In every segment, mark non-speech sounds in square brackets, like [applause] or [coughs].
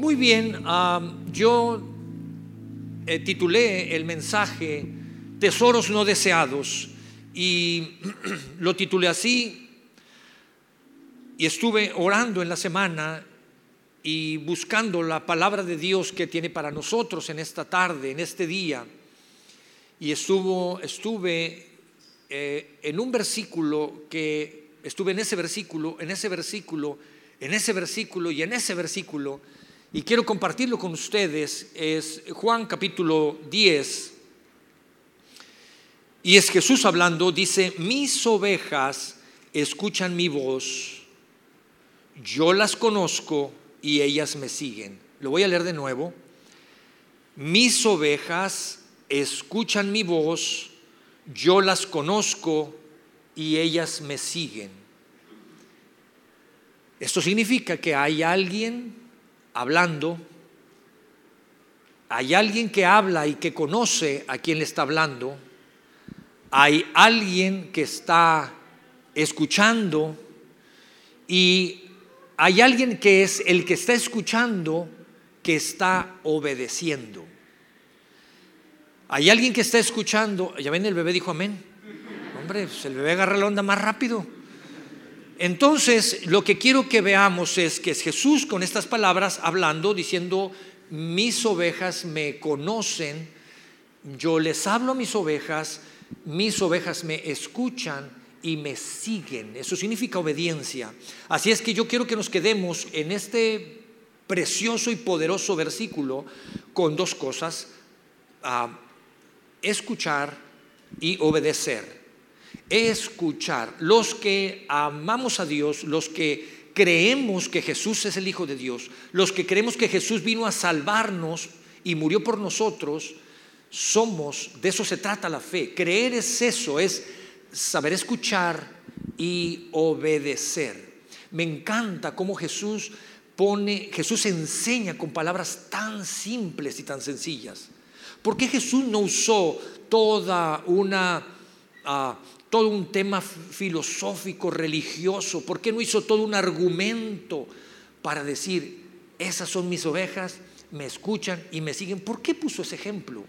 Muy bien, yo eh, titulé el mensaje Tesoros no deseados y [clears throat] lo titulé así y estuve orando en la semana y buscando la palabra de Dios que tiene para nosotros en esta tarde, en este día. Y estuvo, estuve eh, en un versículo que, estuve en ese versículo, en ese versículo, en ese versículo y en ese versículo y quiero compartirlo con ustedes, es Juan capítulo 10. Y es Jesús hablando, dice, mis ovejas escuchan mi voz, yo las conozco y ellas me siguen. Lo voy a leer de nuevo. Mis ovejas escuchan mi voz, yo las conozco y ellas me siguen. Esto significa que hay alguien hablando, hay alguien que habla y que conoce a quien le está hablando, hay alguien que está escuchando y hay alguien que es el que está escuchando que está obedeciendo. Hay alguien que está escuchando, ya ven, el bebé dijo amén. Hombre, pues el bebé agarra la onda más rápido. Entonces, lo que quiero que veamos es que es Jesús con estas palabras hablando, diciendo, mis ovejas me conocen, yo les hablo a mis ovejas, mis ovejas me escuchan y me siguen. Eso significa obediencia. Así es que yo quiero que nos quedemos en este precioso y poderoso versículo con dos cosas, escuchar y obedecer escuchar. Los que amamos a Dios, los que creemos que Jesús es el Hijo de Dios, los que creemos que Jesús vino a salvarnos y murió por nosotros, somos, de eso se trata la fe. Creer es eso, es saber escuchar y obedecer. Me encanta cómo Jesús pone, Jesús enseña con palabras tan simples y tan sencillas. ¿Por qué Jesús no usó toda una ah, todo un tema filosófico, religioso? ¿Por qué no hizo todo un argumento para decir, esas son mis ovejas, me escuchan y me siguen? ¿Por qué puso ese ejemplo?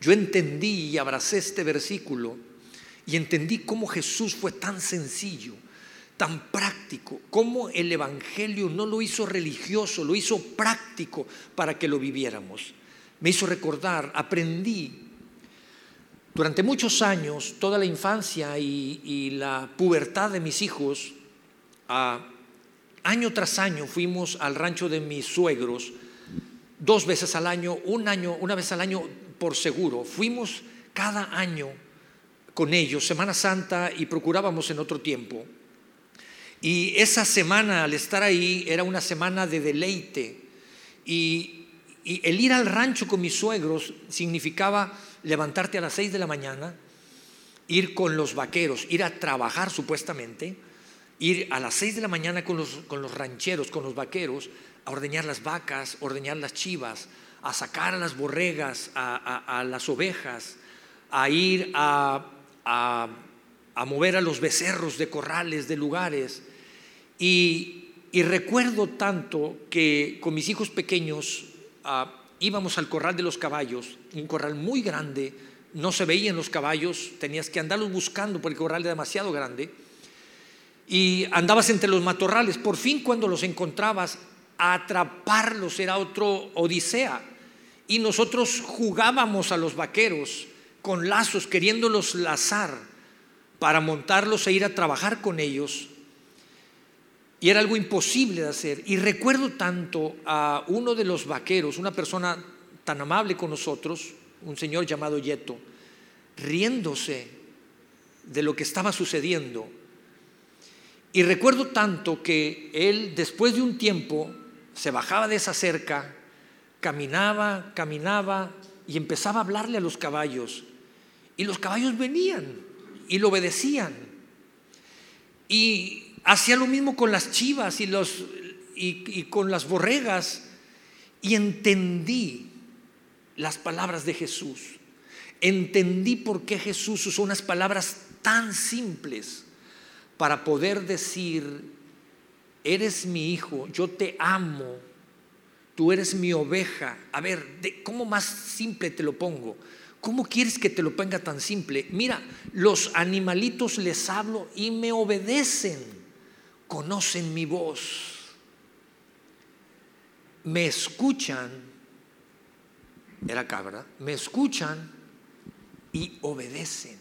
Yo entendí y abracé este versículo y entendí cómo Jesús fue tan sencillo, tan práctico, cómo el Evangelio no lo hizo religioso, lo hizo práctico para que lo viviéramos. Me hizo recordar, aprendí durante muchos años, toda la infancia y, la pubertad de mis hijos, año tras año fuimos al rancho de mis suegros, dos veces al año, un año, una vez al año por seguro. Fuimos cada año con ellos, Semana Santa, y procurábamos en otro tiempo. Y esa semana, al estar ahí, era una semana de deleite. Y el ir al rancho con mis suegros significaba levantarte a las 6 de la mañana, ir con los vaqueros, ir a trabajar supuestamente, ir a las 6 de la mañana con los, con los rancheros, con los vaqueros, a ordeñar las vacas, ordeñar las chivas, a sacar a las borregas, a, las ovejas, a ir a, a, mover a los becerros de corrales, de lugares. Y, y recuerdo tanto que con mis hijos pequeños, ah, íbamos al corral de los caballos, un corral muy grande, no se veían los caballos, tenías que andarlos buscando porque el corral era demasiado grande, y andabas entre los matorrales, por fin cuando los encontrabas, atraparlos era otro odisea, y nosotros jugábamos a los vaqueros con lazos, queriéndolos lazar para montarlos e ir a trabajar con ellos y era algo imposible de hacer. Y recuerdo tanto a uno de los vaqueros, una persona tan amable con nosotros, un señor llamado Yeto, riéndose de lo que estaba sucediendo. Y recuerdo tanto que él, después de un tiempo, se bajaba de esa cerca, caminaba, caminaba y empezaba a hablarle a los caballos. Y los caballos venían y lo obedecían. Y Hacía lo mismo con las chivas y, los, y, con las borregas. Y entendí las palabras de Jesús. Entendí por qué Jesús usó unas palabras tan simples para poder decir, eres mi hijo, yo te amo tú eres mi oveja. A ver, ¿cómo más simple te lo pongo? ¿Cómo quieres que te lo ponga tan simple? Mira, los animalitos les hablo y me obedecen, conocen mi voz, me escuchan, era cabra, me escuchan y obedecen.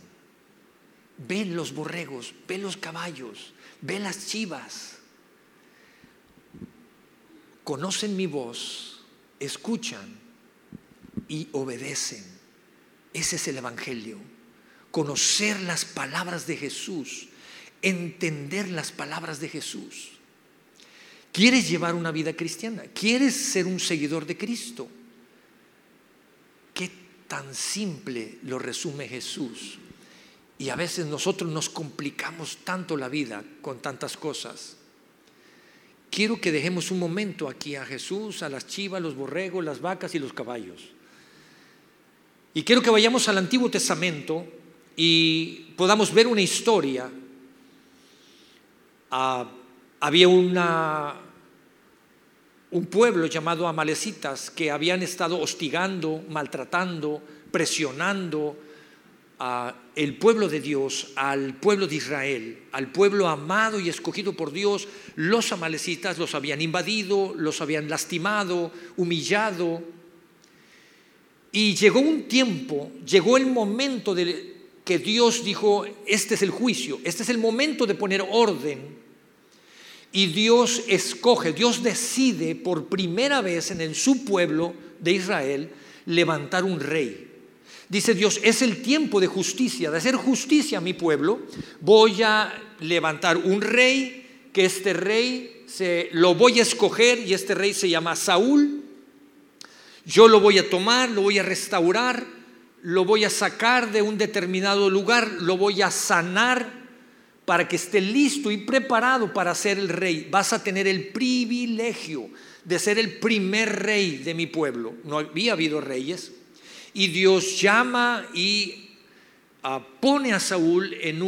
Ven los borregos, ven los caballos, ven las chivas. Conocen mi voz, escuchan y obedecen. Ese es el Evangelio. Conocer las palabras de Jesús, entender las palabras de Jesús. ¿Quieres llevar una vida cristiana? ¿Quieres ser un seguidor de Cristo? ¿Qué tan simple lo resume Jesús? Y a veces nosotros nos complicamos tanto la vida con tantas cosas. Quiero que dejemos un momento aquí a Jesús, a las chivas, los borregos, las vacas y los caballos. Y quiero que vayamos al Antiguo Testamento y podamos ver una historia. Ah, había una, un pueblo llamado Amalecitas que habían estado hostigando, maltratando, presionando al pueblo de Dios, al pueblo de Israel, al pueblo amado y escogido por Dios. Los amalecitas los habían invadido, los habían lastimado, humillado, y llegó un tiempo, llegó el momento de que Dios dijo, este es el juicio, este es el momento de poner orden. Y Dios escoge, Dios decide por primera vez en el, su pueblo de Israel levantar un rey. Dice Dios, es el tiempo de justicia, de hacer justicia a mi pueblo. Voy a levantar un rey, que este rey se, lo voy a escoger y este rey se llama Saúl. Yo lo voy a tomar, lo voy a restaurar, lo voy a sacar de un determinado lugar, lo voy a sanar para que esté listo y preparado para ser el rey. Vas a tener el privilegio de ser el primer rey de mi pueblo. No había habido reyes. Y Dios llama y ah, pone a Saúl en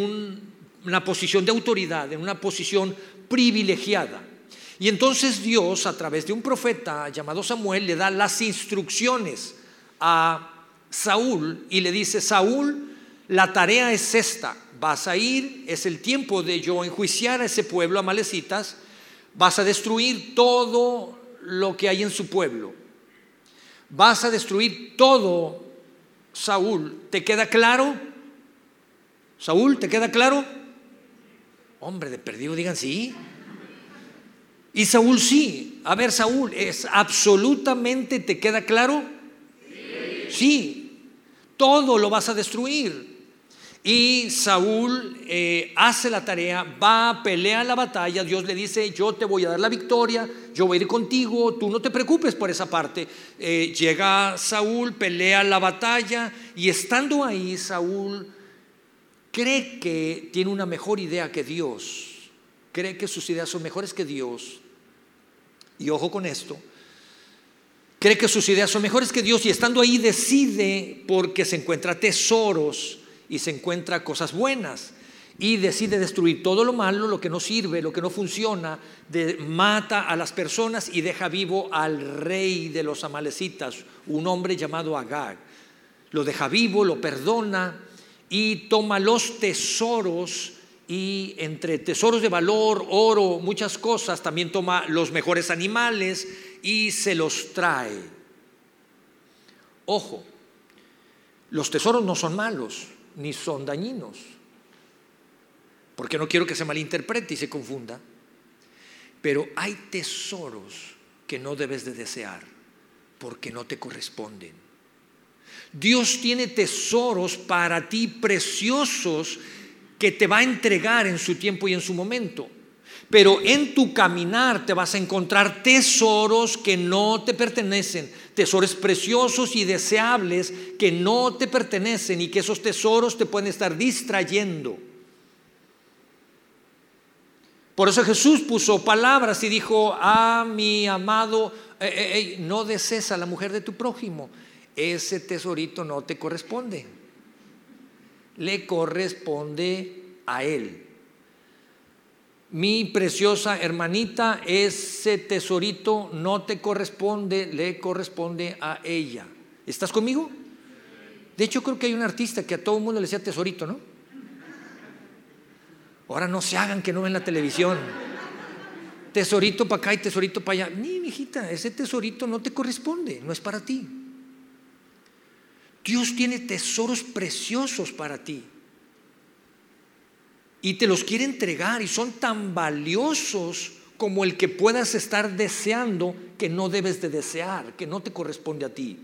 una posición de autoridad, en una posición privilegiada. Y entonces Dios, a través de un profeta llamado Samuel, le da las instrucciones a Saúl y le dice, Saúl, la tarea es esta, vas a ir, es el tiempo de yo enjuiciar a ese pueblo, Malecitas, vas a destruir todo lo que hay en su pueblo, vas a destruir todo, Saúl, ¿te queda claro? Saúl, ¿te queda claro? Hombre, de perdido digan sí. Y Saúl sí. A ver, Saúl, ¿es absolutamente te queda claro? Sí. Todo lo vas a destruir. Y Saúl eh, hace la tarea, va, pelea la batalla, Dios le dice, yo te voy a dar la victoria, yo voy a ir contigo, tú no te preocupes por esa parte. Eh, llega Saúl, pelea la batalla y estando ahí, Saúl cree que tiene una mejor idea que Dios, cree que sus ideas son mejores que Dios y ojo con esto, cree que sus ideas son mejores que Dios y estando ahí decide porque se encuentra tesoros y se encuentra cosas buenas y decide destruir todo lo malo, lo que no sirve, lo que no funciona, mata a las personas y deja vivo al rey de los amalecitas, un hombre llamado Agag. Lo deja vivo, lo perdona y toma los tesoros y entre tesoros de valor, oro, muchas cosas, también toma los mejores animales y se los trae. Ojo, los tesoros no son malos ni son dañinos, porque no quiero que se malinterprete y se confunda, pero hay tesoros que no debes de desear porque no te corresponden. Dios tiene tesoros para ti preciosos que te va a entregar en su tiempo y en su momento. Pero en tu caminar te vas a encontrar tesoros que no te pertenecen, tesoros preciosos y deseables que no te pertenecen y que esos tesoros te pueden estar distrayendo. Por eso Jesús puso palabras y dijo, a mi amado, eh, eh, eh, no desees a la mujer de tu prójimo, ese tesorito no te corresponde le corresponde a él. Mi preciosa hermanita, ese tesorito no te corresponde, le corresponde a ella. ¿Estás conmigo? De hecho, creo que hay un artista que a todo el mundo le decía tesorito, ¿no? Ahora no se hagan que no ven la televisión. Tesorito para acá y tesorito para allá. Ni, hijita, ese tesorito no te corresponde, no es para ti. Dios tiene tesoros preciosos para ti. Y te los quiere entregar y son tan valiosos como el que puedas estar deseando que no debes de desear, que no te corresponde a ti.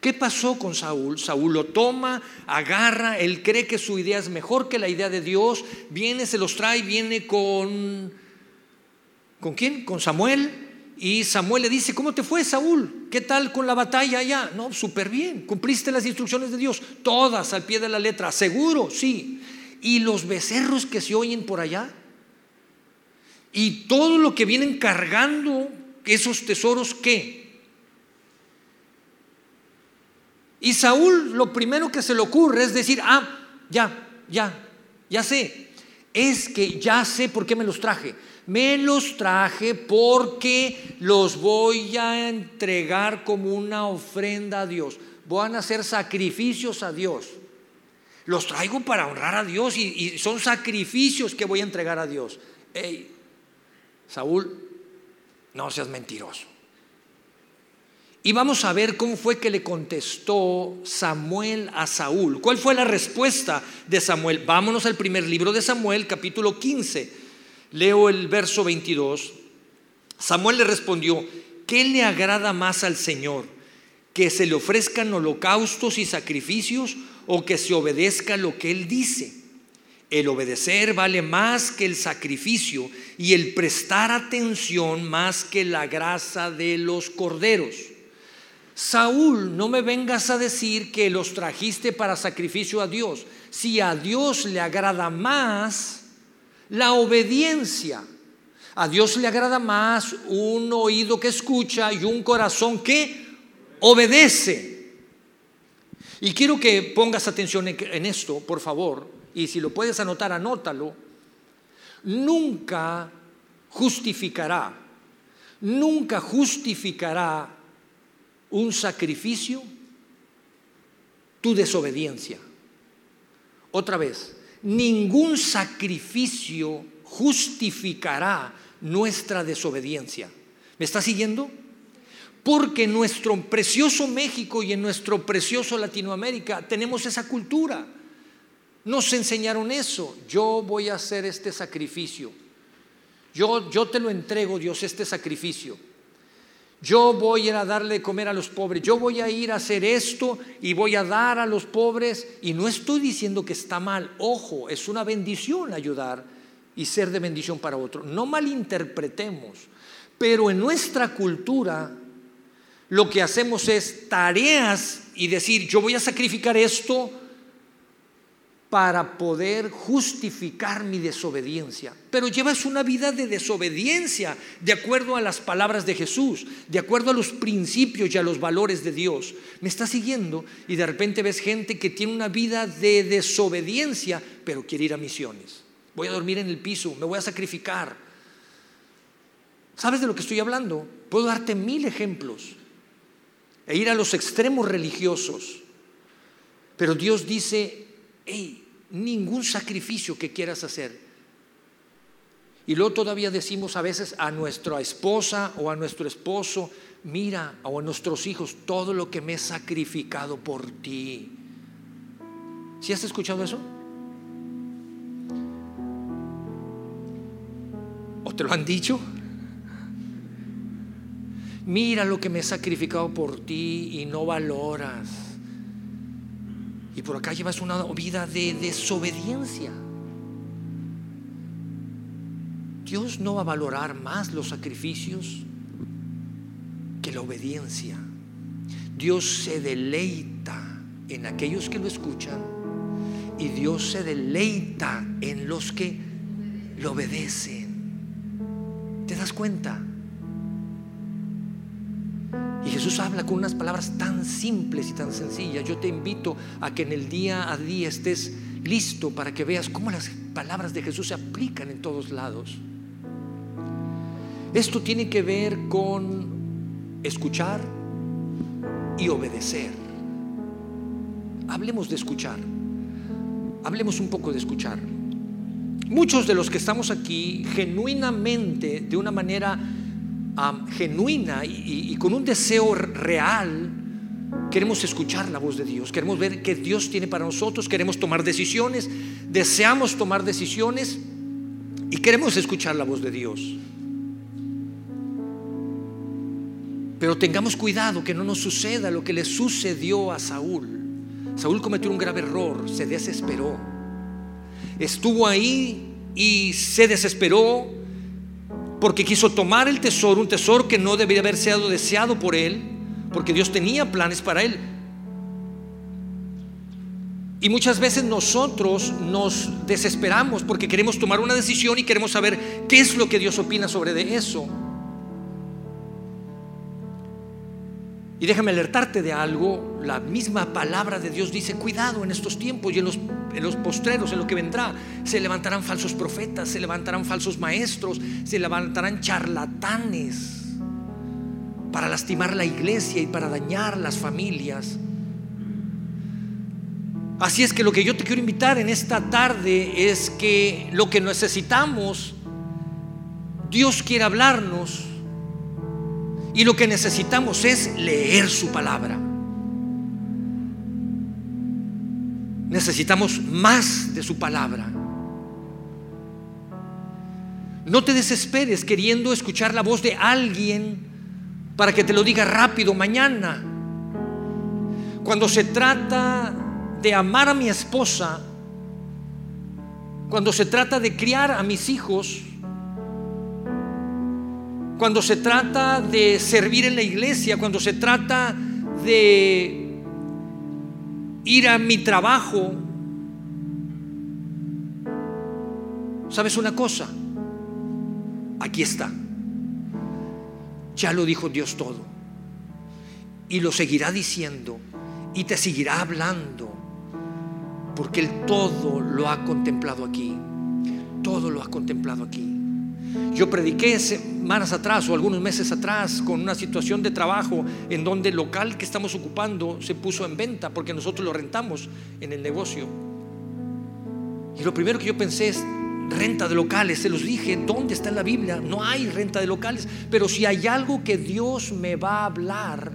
¿Qué pasó con Saúl? Saúl lo toma, agarra, él cree que su idea es mejor que la idea de Dios, viene, se los trae, viene con... ¿Con quién? Con Samuel. Y Samuel le dice, ¿cómo te fue Saúl? ¿Qué tal con la batalla allá? No, súper bien. ¿Cumpliste las instrucciones de Dios? Todas al pie de la letra. ¿Seguro? Sí. ¿Y los becerros que se oyen por allá? ¿Y todo lo que vienen cargando esos tesoros qué? Y Saúl lo primero que se le ocurre es decir, ah, ya, ya, ya sé. Es que ya sé por qué me los traje. Me los traje porque los voy a entregar como una ofrenda a Dios. Van a hacer sacrificios a Dios. Los traigo para honrar a Dios y, son sacrificios que voy a entregar a Dios. Saúl, no seas mentiroso. Y vamos a ver cómo fue que le contestó Samuel a Saúl. ¿Cuál fue la respuesta de Samuel? Vámonos al primer libro de Samuel, capítulo 15. Leo el verso 22. Samuel le respondió, ¿qué le agrada más al Señor? ¿Que se le ofrezcan holocaustos y sacrificios o que se obedezca lo que Él dice? El obedecer vale más que el sacrificio y el prestar atención más que la grasa de los corderos. Saúl, no me vengas a decir que los trajiste para sacrificio a Dios. Si a Dios le agrada más la obediencia, a Dios le agrada más un oído que escucha y un corazón que obedece. Y quiero que pongas atención en esto, por favor, y si lo puedes anotar, anótalo. Nunca justificará, nunca justificará un sacrificio tu desobediencia. Otra vez, ningún sacrificio justificará nuestra desobediencia. ¿Me está siguiendo? Porque en nuestro precioso México y en nuestro precioso Latinoamérica tenemos esa cultura. Nos enseñaron eso. Yo voy a hacer este sacrificio. Yo, yo te lo entrego, Dios, este sacrificio. Yo voy a ir a darle de comer a los pobres. Yo voy a ir a hacer esto y voy a dar a los pobres. Y no estoy diciendo que está mal. Ojo, es una bendición ayudar y ser de bendición para otro. No malinterpretemos. Pero en nuestra cultura lo que hacemos es tareas y decir, yo voy a sacrificar esto para poder justificar mi desobediencia. Pero llevas una vida de desobediencia de acuerdo a las palabras de Jesús, de acuerdo a los principios y a los valores de Dios. Me está siguiendo y de repente ves gente que tiene una vida de desobediencia, pero quiere ir a misiones. Voy a dormir en el piso, me voy a sacrificar. ¿Sabes de lo que estoy hablando? Puedo darte mil ejemplos e ir a los extremos religiosos. Pero Dios dice, hey, ningún sacrificio que quieras hacer. Y luego todavía decimos a veces a nuestra esposa o a nuestro esposo, mira, o a nuestros hijos, todo lo que me he sacrificado por ti. ¿Sí has escuchado eso? ¿O te lo han dicho? Mira lo que me he sacrificado por ti y no valoras. Y por acá llevas una vida de desobediencia. Dios no va a valorar más los sacrificios que la obediencia. Dios se deleita en aquellos que lo escuchan y Dios se deleita en los que lo obedecen. ¿Te das cuenta? Jesús habla con unas palabras tan simples y tan sencillas. Yo te invito a que en el día a día estés listo para que veas cómo las palabras de Jesús se aplican en todos lados. Esto tiene que ver con escuchar y obedecer. Hablemos de escuchar. Hablemos un poco de escuchar. Muchos de los que estamos aquí genuinamente, de una manera genuina y, y con un deseo real, queremos escuchar la voz de Dios, queremos ver qué Dios tiene para nosotros, queremos tomar decisiones, deseamos tomar decisiones y queremos escuchar la voz de Dios. Pero tengamos cuidado que no nos suceda lo que le sucedió a Saúl. Saúl cometió un grave error, se desesperó. Estuvo ahí y se desesperó porque quiso tomar el tesoro, un tesoro que no debería haber sido deseado por él, porque Dios tenía planes para él. Y muchas veces nosotros nos desesperamos porque queremos tomar una decisión y queremos saber qué es lo que Dios opina sobre de eso. Y déjame alertarte de algo, la misma palabra de Dios dice, cuidado en estos tiempos y en los, postreros, en lo que vendrá, se levantarán falsos profetas, se levantarán falsos maestros, se levantarán charlatanes para lastimar la iglesia y para dañar las familias. Así es que lo que yo te quiero invitar en esta tarde es que lo que necesitamos, Dios quiere hablarnos y lo que necesitamos es leer su palabra. Necesitamos más de su palabra. No te desesperes queriendo escuchar la voz de alguien para que te lo diga rápido mañana. Cuando se trata de amar a mi esposa, cuando se trata de criar a mis hijos, cuando se trata de servir en la iglesia, cuando se trata de ir a mi trabajo, ¿sabes una cosa? Aquí está. Ya lo dijo Dios todo. Y lo seguirá diciendo y te seguirá hablando. Porque Él todo lo ha contemplado aquí. Todo lo ha contemplado aquí. Yo prediqué semanas atrás o algunos meses atrás con una situación de trabajo en donde el local que estamos ocupando se puso en venta porque nosotros lo rentamos en el negocio. Y lo primero que yo pensé es renta de locales. Se los dije, ¿dónde está en la Biblia? No hay renta de locales. Pero si hay algo que Dios me va a hablar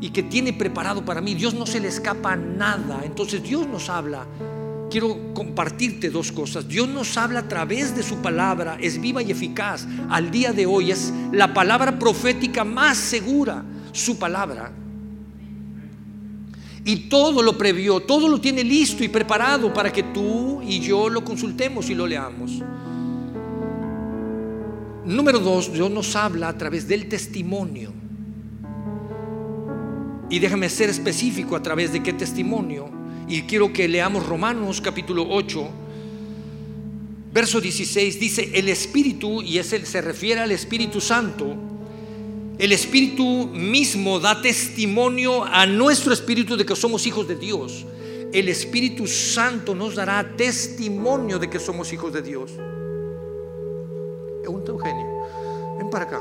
y que tiene preparado para mí, Dios no se le escapa nada. Entonces Dios nos habla quiero compartirte dos cosas. Dios nos habla a través de su palabra, es viva y eficaz. Al día de hoy es la palabra profética más segura, su palabra. Y todo lo previó, todo lo tiene listo y preparado para que tú y yo lo consultemos y lo leamos. Número dos, Dios nos habla a través del testimonio. Y déjame ser específico a través de qué testimonio y quiero que leamos Romanos capítulo 8, verso 16. Dice, el Espíritu, y es se refiere al Espíritu Santo, el Espíritu mismo da testimonio a nuestro Espíritu de que somos hijos de Dios. El Espíritu Santo nos dará testimonio de que somos hijos de Dios. Eugenio, ven para acá.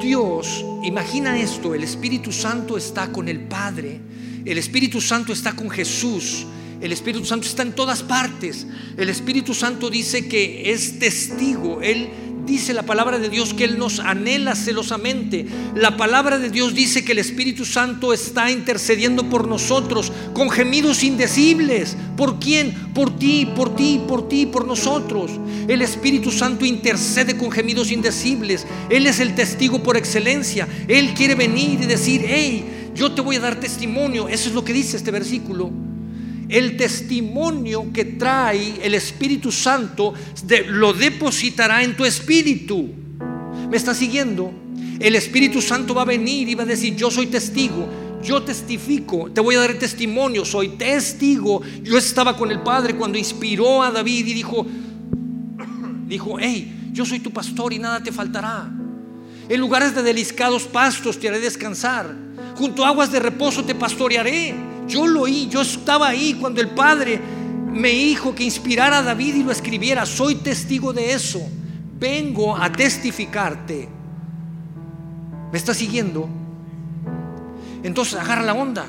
Dios, imagina esto, el Espíritu Santo está con el Padre el Espíritu Santo está con Jesús. El Espíritu Santo está en todas partes. El Espíritu Santo dice que es testigo. Él dice la palabra de Dios que Él nos anhela celosamente. La palabra de Dios dice que el Espíritu Santo está intercediendo por nosotros con gemidos indecibles. ¿Por quién? Por ti, por ti, por ti, por nosotros. El Espíritu Santo intercede con gemidos indecibles. Él es el testigo por excelencia. Él quiere venir y decir, hey, yo te voy a dar testimonio. Eso es lo que dice este versículo. El testimonio que trae el Espíritu Santo lo depositará en tu espíritu. ¿Me está siguiendo? El Espíritu Santo va a venir y va a decir, yo soy testigo, yo testifico, te voy a dar testimonio, soy testigo. Yo estaba con el Padre cuando inspiró a David y dijo, [coughs] dijo, hey, yo soy tu pastor y nada te faltará. En lugares de deliscados pastos te haré descansar junto a aguas de reposo te pastorearé. Yo lo oí, yo estaba ahí cuando el Padre me dijo que inspirara a David y lo escribiera. Soy testigo de eso. Vengo a testificarte. ¿Me está siguiendo? Entonces agarra la onda.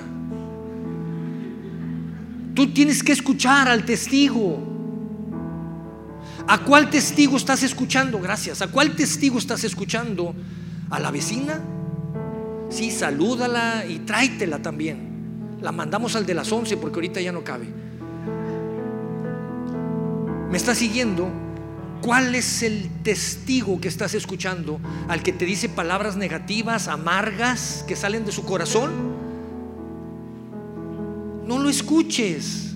Tú tienes que escuchar al testigo. ¿A cuál testigo estás escuchando? Gracias. ¿A cuál testigo estás escuchando? ¿A la vecina? Sí, salúdala y tráetela también. La mandamos al de las 11 porque ahorita ya no cabe. ¿Me estás siguiendo? ¿Cuál es el testigo que estás escuchando? ¿Al que te dice palabras negativas, amargas, que salen de su corazón? No lo escuches.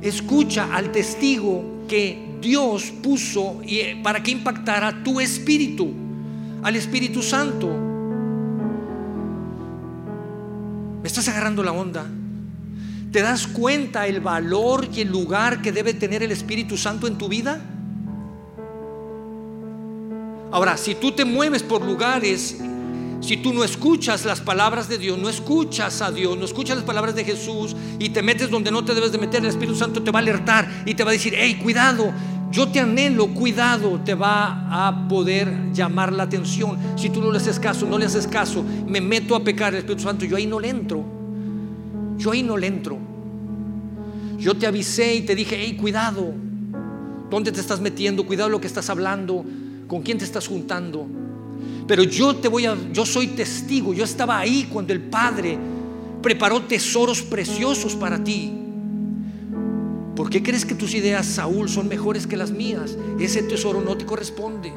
Escucha al testigo que Dios puso eh, para que impactara tu espíritu, al Espíritu Santo. ¿Me estás agarrando la onda? ¿Te das cuenta el valor y el lugar que debe tener el Espíritu Santo en tu vida? Ahora, si tú te mueves por lugares, si tú no escuchas las palabras de Dios, no escuchas a Dios, no escuchas las palabras de Jesús y te metes donde no te debes de meter, el Espíritu Santo te va a alertar y te va a decir, hey, cuidado, yo te anhelo, cuidado, te va a poder llamar la atención. Si tú no le haces caso, no le haces caso, me meto a pecar el Espíritu Santo, yo ahí no le entro. Yo ahí no le entro. Yo te avisé y te dije, hey, cuidado. ¿Dónde te estás metiendo? Cuidado lo que estás hablando. ¿Con quién te estás juntando? Pero yo te voy a, yo soy testigo. Yo estaba ahí cuando el Padre preparó tesoros preciosos para ti. ¿Por qué crees que tus ideas, Saúl, son mejores que las mías? Ese tesoro no te corresponde.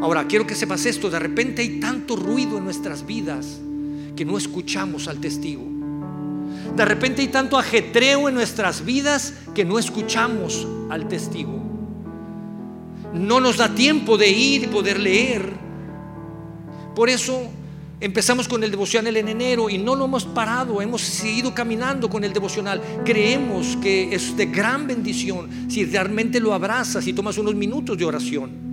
Ahora, quiero que sepas esto. De repente hay tanto ruido en nuestras vidas que no escuchamos al testigo. De repente hay tanto ajetreo en nuestras vidas que no escuchamos al testigo. No nos da tiempo de ir y poder leer. Por eso empezamos con el devocional en enero y no lo hemos parado, hemos seguido caminando con el devocional. Creemos que es de gran bendición si realmente lo abrazas y tomas unos minutos de oración.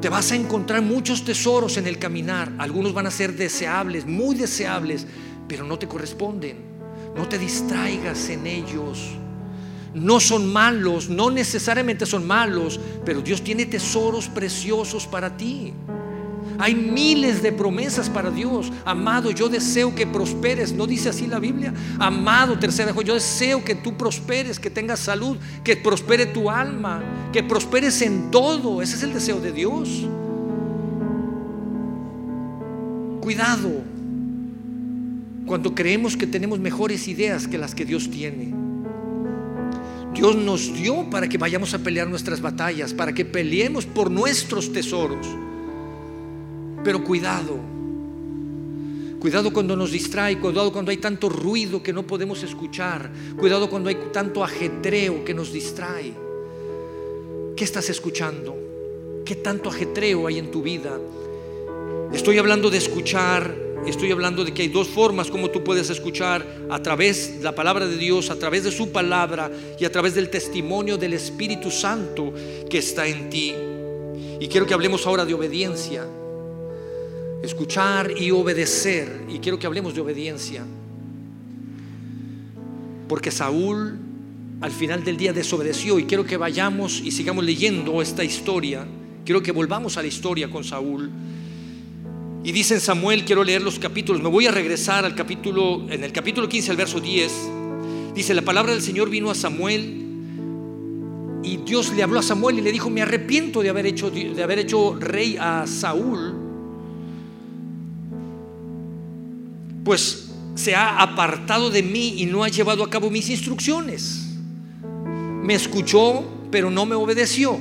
Te vas a encontrar muchos tesoros en el caminar. Algunos van a ser deseables, muy deseables, pero no te corresponden. No te distraigas en ellos. No son malos, no necesariamente son malos, pero Dios tiene tesoros preciosos para ti. Hay miles de promesas para Dios. Amado, yo deseo que prosperes. ¿No dice así la Biblia? Amado, tercera, yo deseo que tú prosperes, que tengas salud, que prospere tu alma, que prosperes en todo. Ese es el deseo de Dios. Cuidado cuando creemos que tenemos mejores ideas que las que Dios tiene. Dios nos dio para que vayamos a pelear nuestras batallas, para que peleemos por nuestros tesoros. Pero cuidado, cuidado cuando nos distrae, cuidado cuando hay tanto ruido que no podemos escuchar, cuidado cuando hay tanto ajetreo que nos distrae. ¿Qué estás escuchando? ¿Qué tanto ajetreo hay en tu vida? Estoy hablando de escuchar, estoy hablando de que hay dos formas como tú puedes escuchar a través de la palabra de Dios, a través de su palabra y a través del testimonio del Espíritu Santo que está en ti. Y quiero que hablemos ahora de obediencia. Escuchar y obedecer. Y quiero que hablemos de obediencia. Porque Saúl al final del día desobedeció y quiero que vayamos y sigamos leyendo esta historia. Quiero que volvamos a la historia con Saúl. Y dice en Samuel, quiero leer los capítulos, me voy a regresar al capítulo, en el capítulo 15 al verso 10. Dice, la palabra del Señor vino a Samuel y Dios le habló a Samuel y le dijo, me arrepiento de haber hecho, de haber hecho rey a Saúl pues se ha apartado de mí y no ha llevado a cabo mis instrucciones. Me escuchó, pero no me obedeció.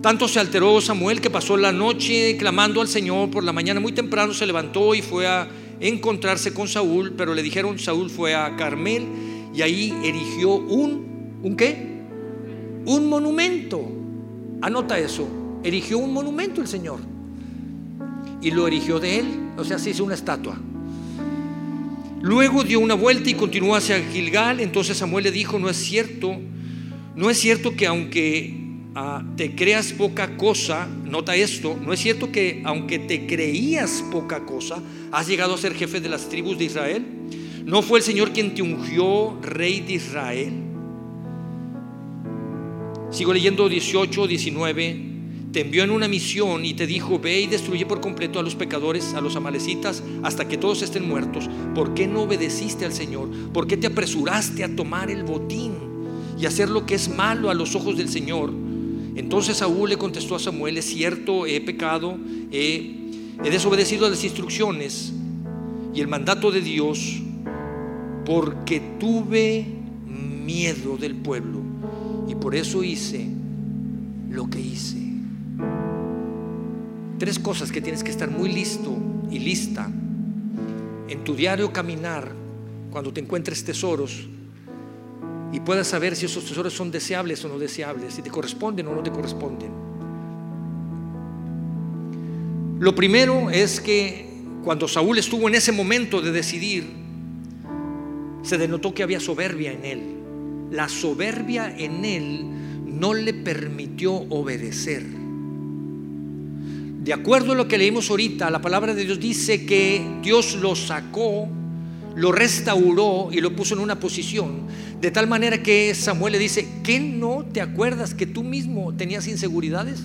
Tanto se alteró Samuel que pasó la noche clamando al Señor. Por la mañana muy temprano se levantó y fue a encontrarse con Saúl, pero le dijeron, Saúl fue a Carmel y ahí erigió un, ¿un qué? Un monumento. Anota eso. Erigió un monumento el Señor. Y lo erigió de él. O sea, se hizo una estatua. Luego dio una vuelta y continuó hacia Gilgal. Entonces Samuel le dijo, no es cierto, no es cierto que aunque ah, te creas poca cosa, nota esto, no es cierto que aunque te creías poca cosa, has llegado a ser jefe de las tribus de Israel. ¿No fue el Señor quien te ungió rey de Israel? Sigo leyendo 18, 19 te envió en una misión y te dijo, ve y destruye por completo a los pecadores, a los amalecitas, hasta que todos estén muertos. ¿Por qué no obedeciste al Señor? ¿Por qué te apresuraste a tomar el botín y hacer lo que es malo a los ojos del Señor? Entonces Saúl le contestó a Samuel, es cierto, he pecado, he, he desobedecido a las instrucciones y el mandato de Dios, porque tuve miedo del pueblo y por eso hice lo que hice. Tres cosas que tienes que estar muy listo y lista en tu diario caminar cuando te encuentres tesoros y puedas saber si esos tesoros son deseables o no deseables, si te corresponden o no te corresponden. Lo primero es que cuando Saúl estuvo en ese momento de decidir, se denotó que había soberbia en él. La soberbia en él no le permitió obedecer. De acuerdo a lo que leímos ahorita, la palabra de Dios dice que Dios lo sacó, lo restauró y lo puso en una posición. De tal manera que Samuel le dice, ¿qué no te acuerdas que tú mismo tenías inseguridades?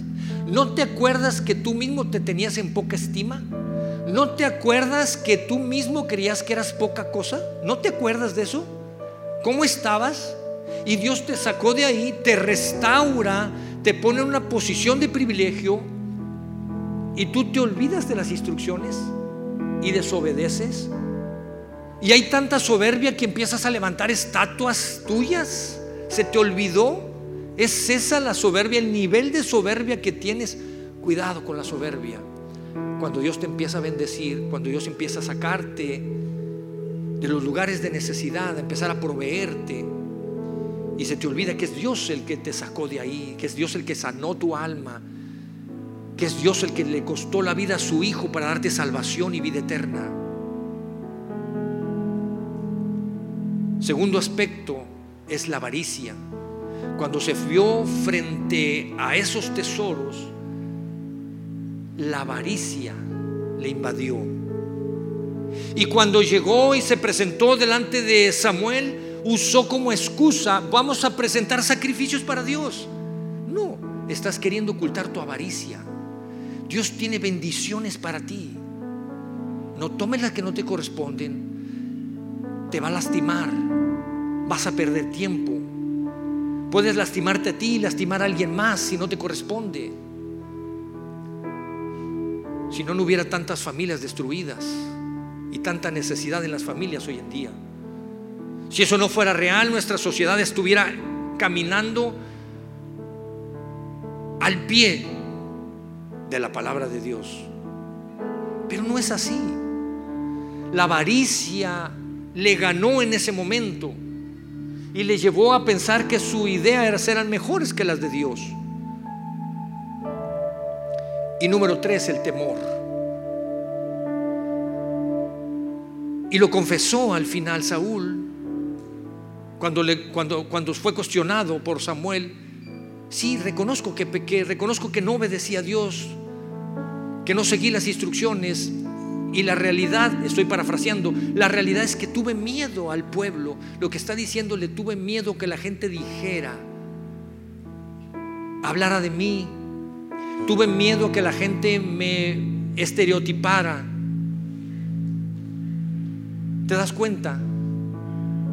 ¿No te acuerdas que tú mismo te tenías en poca estima? ¿No te acuerdas que tú mismo creías que eras poca cosa? ¿No te acuerdas de eso? ¿Cómo estabas? Y Dios te sacó de ahí, te restaura, te pone en una posición de privilegio y tú te olvidas de las instrucciones y desobedeces. Y hay tanta soberbia que empiezas a levantar estatuas tuyas. ¿Se te olvidó? ¿Es esa la soberbia, el nivel de soberbia que tienes? Cuidado con la soberbia. Cuando Dios te empieza a bendecir, cuando Dios empieza a sacarte de los lugares de necesidad, a empezar a proveerte, y se te olvida que es Dios el que te sacó de ahí, que es Dios el que sanó tu alma, que es Dios el que le costó la vida a su Hijo para darte salvación y vida eterna. Segundo aspecto es la avaricia. Cuando se vio frente a esos tesoros, la avaricia le invadió. Y cuando llegó y se presentó delante de Samuel, usó como excusa, vamos a presentar sacrificios para Dios. No, estás queriendo ocultar tu avaricia. Dios tiene bendiciones para ti. No tomes las que no te corresponden. Te va a lastimar. Vas a perder tiempo. Puedes lastimarte a ti y lastimar a alguien más si no te corresponde. Si no, no hubiera tantas familias destruidas y tanta necesidad en las familias hoy en día. Si eso no fuera real, nuestra sociedad estuviera caminando al pie de la palabra de Dios. Pero no es así. La avaricia le ganó en ese momento y le llevó a pensar que su idea era ser mejores que las de Dios. Y número tres, el temor. Y lo confesó al final Saúl cuando, le, cuando, cuando fue cuestionado por Samuel. Sí, reconozco que pequé, reconozco que no obedecía a Dios, que no seguí las instrucciones. Y la realidad, estoy parafraseando, la realidad es que tuve miedo al pueblo. Lo que está diciendo, le tuve miedo que la gente dijera, hablara de mí. Tuve miedo que la gente me estereotipara. ¿Te das cuenta?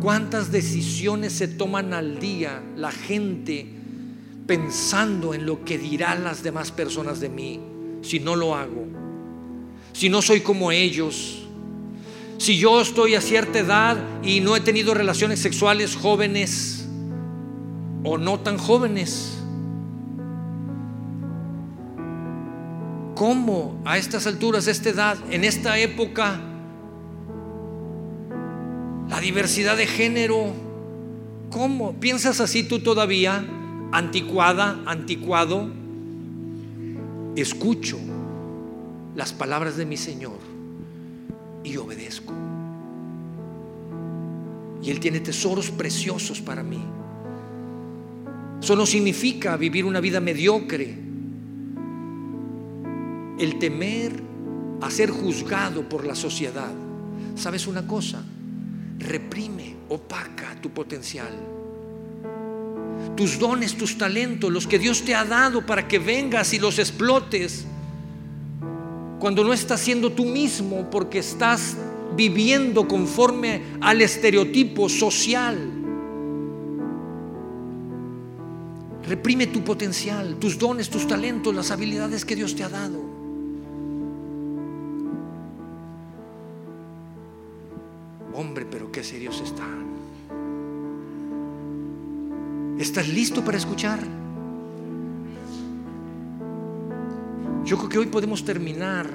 ¿Cuántas decisiones se toman al día la gente pensando en lo que dirán las demás personas de mí? si no lo hago? Si no soy como ellos. Si yo estoy a cierta edad y no he tenido relaciones sexuales jóvenes o no tan jóvenes. ¿Cómo a estas alturas, a esta edad, en esta época, la diversidad de género, ¿cómo? ¿Piensas así tú todavía? Anticuada, anticuado escucho las palabras de mi Señor y obedezco. Y Él tiene tesoros preciosos para mí. Eso no significa vivir una vida mediocre. El temer a ser juzgado por la sociedad. ¿Sabes una cosa? Reprime, opaca tu potencial. Tus dones, tus talentos, los que Dios te ha dado para que vengas y los explotes. Cuando no estás siendo tú mismo porque estás viviendo conforme al estereotipo social. Reprime tu potencial, tus dones, tus talentos, las habilidades que Dios te ha dado. Hombre, pero qué serios están. ¿Estás listo para escuchar? Yo creo que hoy podemos terminar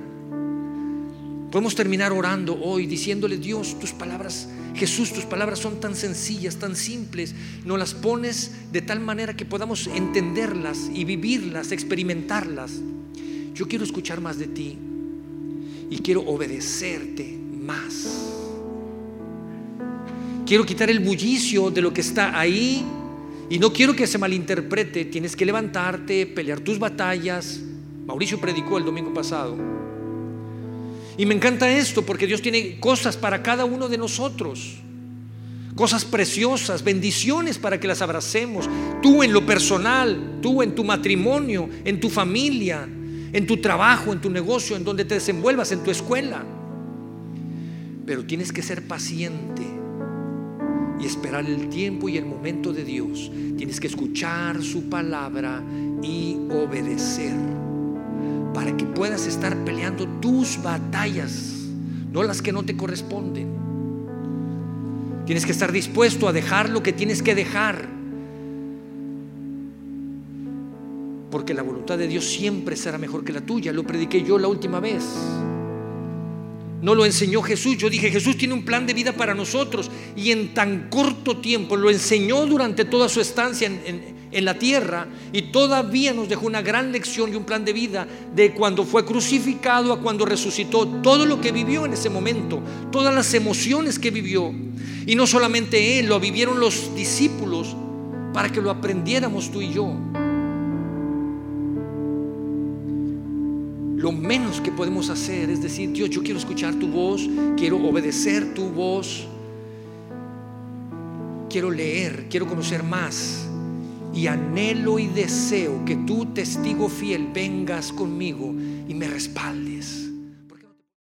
Podemos terminar orando hoy diciéndole, Dios, tus palabras, Jesús, tus palabras son tan sencillas, tan simples. Nos las pones de tal manera que podamos entenderlas y vivirlas, experimentarlas. Yo quiero escuchar más de ti y quiero obedecerte más. Quiero quitar el bullicio de lo que está ahí y no quiero que se malinterprete. Tienes que levantarte, pelear tus batallas. Mauricio predicó el domingo pasado y me encanta esto porque Dios tiene cosas para cada uno de nosotros. Cosas preciosas, bendiciones para que las abracemos. Tú en lo personal, tú en tu matrimonio, en tu familia, en tu trabajo, en tu negocio, en donde te desenvuelvas, en tu escuela. Pero tienes que ser paciente y esperar el tiempo y el momento de Dios. Tienes que escuchar su palabra y obedecer para que puedas estar peleando tus batallas, no las que no te corresponden. Tienes que estar dispuesto a dejar lo que tienes que dejar. Porque la voluntad de Dios siempre será mejor que la tuya. Lo prediqué yo la última vez. No lo enseñó Jesús. Yo dije, Jesús tiene un plan de vida para nosotros. Y en tan corto tiempo lo enseñó durante toda su estancia en, en la tierra y todavía nos dejó una gran lección y un plan de vida de cuando fue crucificado a cuando resucitó, todo lo que vivió en ese momento, todas las emociones que vivió. Y no solamente él, lo vivieron los discípulos para que lo aprendiéramos tú y yo. Lo menos que podemos hacer es decir, Dios, yo quiero escuchar tu voz, quiero obedecer tu voz, quiero leer, quiero conocer más y anhelo y deseo que tú, testigo fiel, vengas conmigo y me respaldes.